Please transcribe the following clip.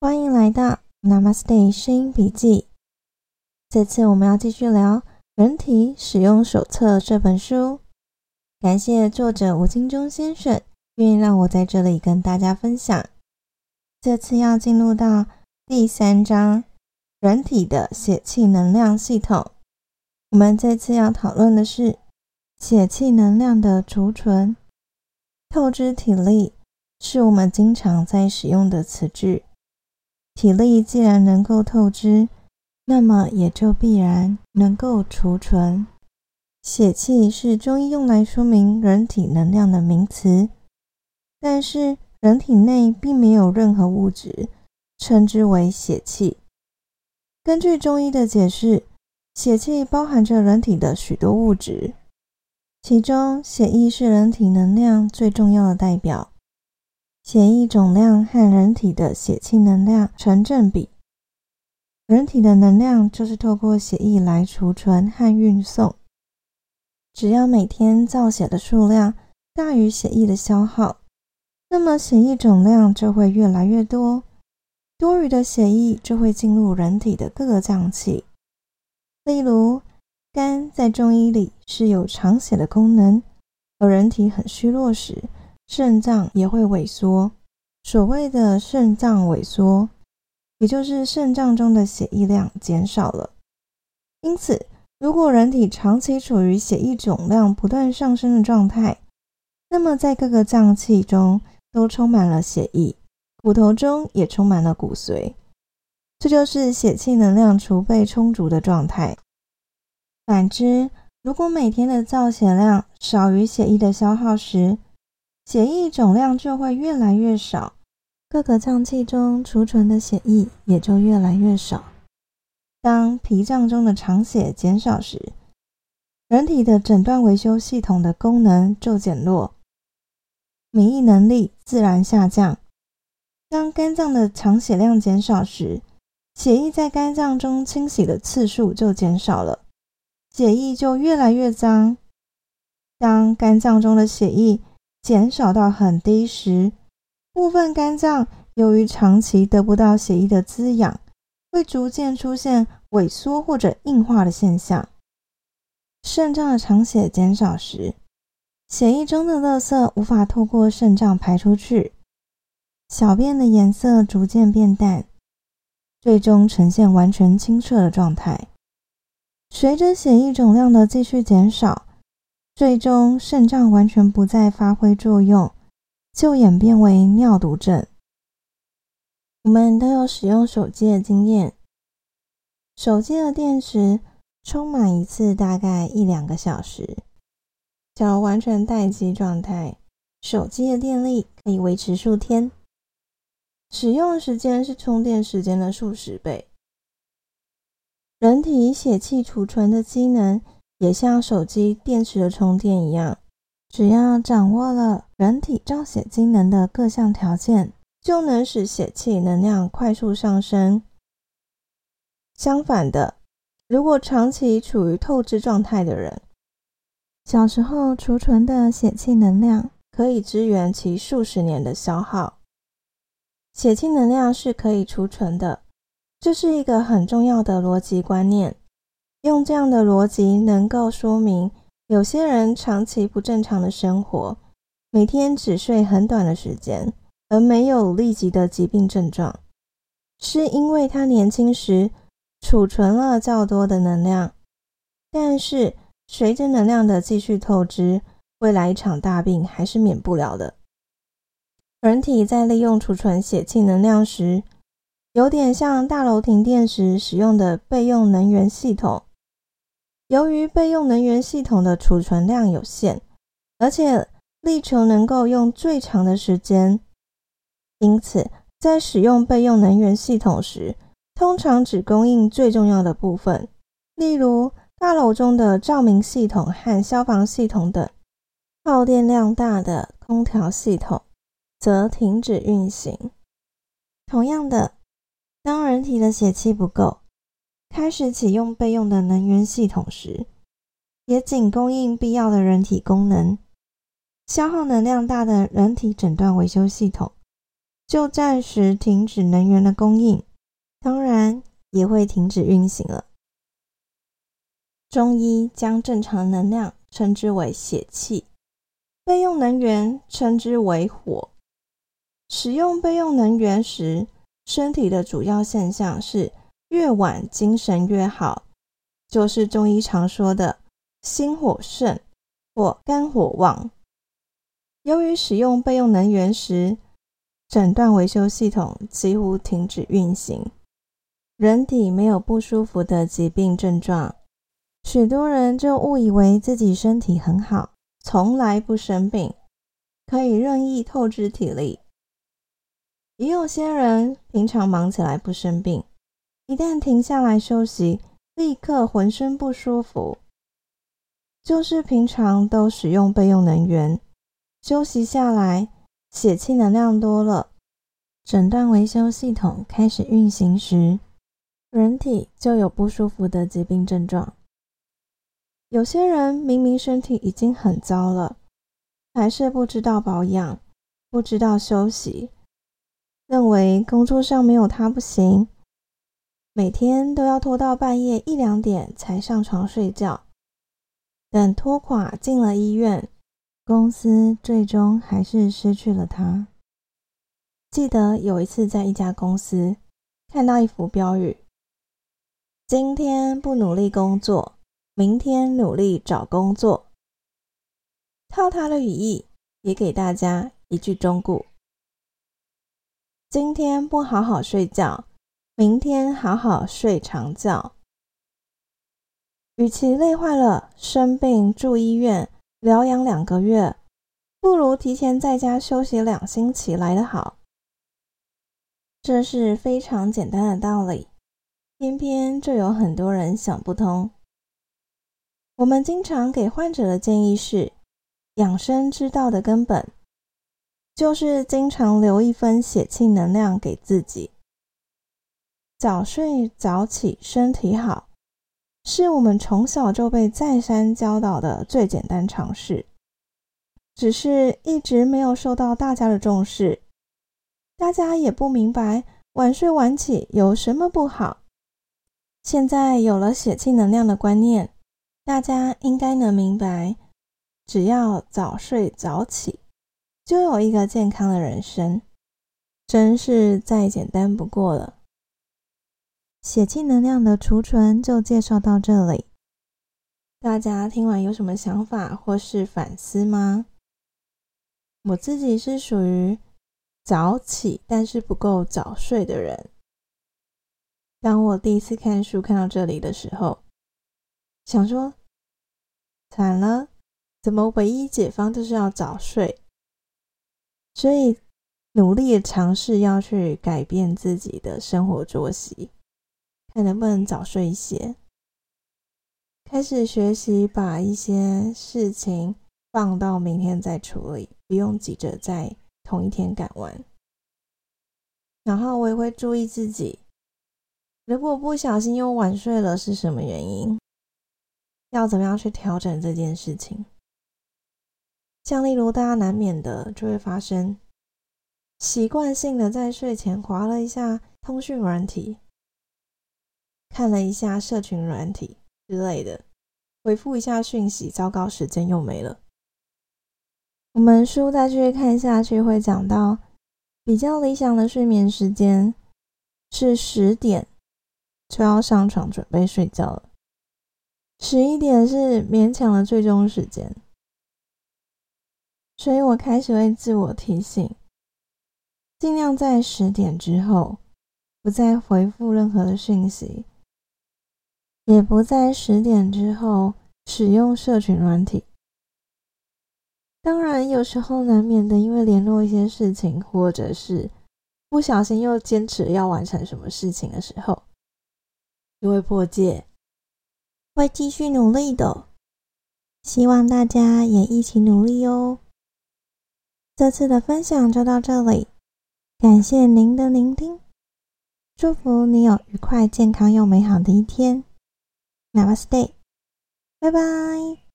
欢迎来到 Namaste 声音笔记。这次我们要继续聊《人体使用手册》这本书。感谢作者吴金忠先生愿意让我在这里跟大家分享。这次要进入到第三章——人体的血气能量系统。我们这次要讨论的是血气能量的储存。透支体力是我们经常在使用的词句。体力既然能够透支，那么也就必然能够储存。血气是中医用来说明人体能量的名词，但是人体内并没有任何物质称之为血气。根据中医的解释，血气包含着人体的许多物质，其中血液是人体能量最重要的代表。血液总量和人体的血气能量成正比，人体的能量就是透过血液来储存和运送。只要每天造血的数量大于血液的消耗，那么血液总量就会越来越多，多余的血液就会进入人体的各个脏器。例如，肝在中医里是有藏血的功能，而人体很虚弱时。肾脏也会萎缩，所谓的肾脏萎缩，也就是肾脏中的血液量减少了。因此，如果人体长期处于血液总量不断上升的状态，那么在各个脏器中都充满了血液，骨头中也充满了骨髓，这就是血气能量储备充足的状态。反之，如果每天的造血量少于血液的消耗时，血液总量就会越来越少，各个脏器中储存的血液也就越来越少。当脾脏中的藏血减少时，人体的诊断维修系统的功能就减弱，免疫能力自然下降。当肝脏的藏血量减少时，血液在肝脏中清洗的次数就减少了，血液就越来越脏。当肝脏中的血液减少到很低时，部分肝脏由于长期得不到血液的滋养，会逐渐出现萎缩或者硬化的现象。肾脏的藏血减少时，血液中的垃圾无法透过肾脏排出去，小便的颜色逐渐变淡，最终呈现完全清澈的状态。随着血液总量的继续减少。最终，肾脏完全不再发挥作用，就演变为尿毒症。我们都有使用手机的经验，手机的电池充满一次大概一两个小时，假如完全待机状态，手机的电力可以维持数天，使用时间是充电时间的数十倍。人体血气储存的机能。也像手机电池的充电一样，只要掌握了人体造血机能的各项条件，就能使血气能量快速上升。相反的，如果长期处于透支状态的人，小时候储存的血气能量可以支援其数十年的消耗。血气能量是可以储存的，这是一个很重要的逻辑观念。用这样的逻辑，能够说明有些人长期不正常的生活，每天只睡很短的时间，而没有立即的疾病症状，是因为他年轻时储存了较多的能量。但是随着能量的继续透支，未来一场大病还是免不了的。人体在利用储存血气能量时，有点像大楼停电时使用的备用能源系统。由于备用能源系统的储存量有限，而且力求能够用最长的时间，因此在使用备用能源系统时，通常只供应最重要的部分，例如大楼中的照明系统和消防系统等。耗电量大的空调系统则停止运行。同样的，当人体的血气不够。开始启用备用的能源系统时，也仅供应必要的人体功能。消耗能量大的人体诊断维修系统，就暂时停止能源的供应，当然也会停止运行了。中医将正常能量称之为血气，备用能源称之为火。使用备用能源时，身体的主要现象是越晚精神越好，就是中医常说的心火盛或肝火旺。由于使用备用能源时，诊断维修系统几乎停止运行，人体没有不舒服的疾病症状，许多人就误以为自己身体很好，从来不生病，可以任意透支体力。也有些人平常忙起来不生病，一旦停下来休息，立刻浑身不舒服，就是平常都使用备用能源，休息下来。血气能量多了，诊断维修系统开始运行时，人体就有不舒服的疾病症状。有些人明明身体已经很糟了，还是不知道保养，不知道休息，认为工作上没有他不行，每天都要拖到半夜一两点才上床睡觉，等拖垮进了医院。公司最终还是失去了他。记得有一次在一家公司看到一幅标语：“今天不努力工作，明天努力找工作。”套他的语义，也给大家一句忠告：今天不好好睡觉，明天好好睡长觉。与其累坏了生病住医院。疗养两个月，不如提前在家休息两星期来得好。这是非常简单的道理，偏偏就有很多人想不通。我们经常给患者的建议是：养生之道的根本，就是经常留一分血气能量给自己。早睡早起，身体好。是我们从小就被再三教导的最简单常识，只是一直没有受到大家的重视。大家也不明白晚睡晚起有什么不好。现在有了血气能量的观念，大家应该能明白，只要早睡早起，就有一个健康的人生，真是再简单不过了。血气能量的储存就介绍到这里，大家听完有什么想法或是反思吗？我自己是属于早起但是不够早睡的人。当我第一次看书看到这里的时候，想说惨了，怎么唯一解方就是要早睡？所以努力尝试要去改变自己的生活作息。看能不能早睡一些，开始学习把一些事情放到明天再处理，不用急着在同一天赶完。然后我也会注意自己，如果不小心又晚睡了，是什么原因？要怎么样去调整这件事情？像例如大家难免的就会发生，习惯性的在睡前划了一下通讯软体。看了一下社群软体之类的，回复一下讯息，糟糕，时间又没了。我们书再继续看下去，会讲到比较理想的睡眠时间是十点就要上床准备睡觉了，十一点是勉强的最终时间。所以我开始会自我提醒，尽量在十点之后不再回复任何的讯息。也不在十点之后使用社群软体。当然，有时候难免的，因为联络一些事情，或者是不小心又坚持要完成什么事情的时候，就会破戒。会继续努力的，希望大家也一起努力哦。这次的分享就到这里，感谢您的聆听，祝福你有愉快、健康又美好的一天。ナマステイ。バイバイ。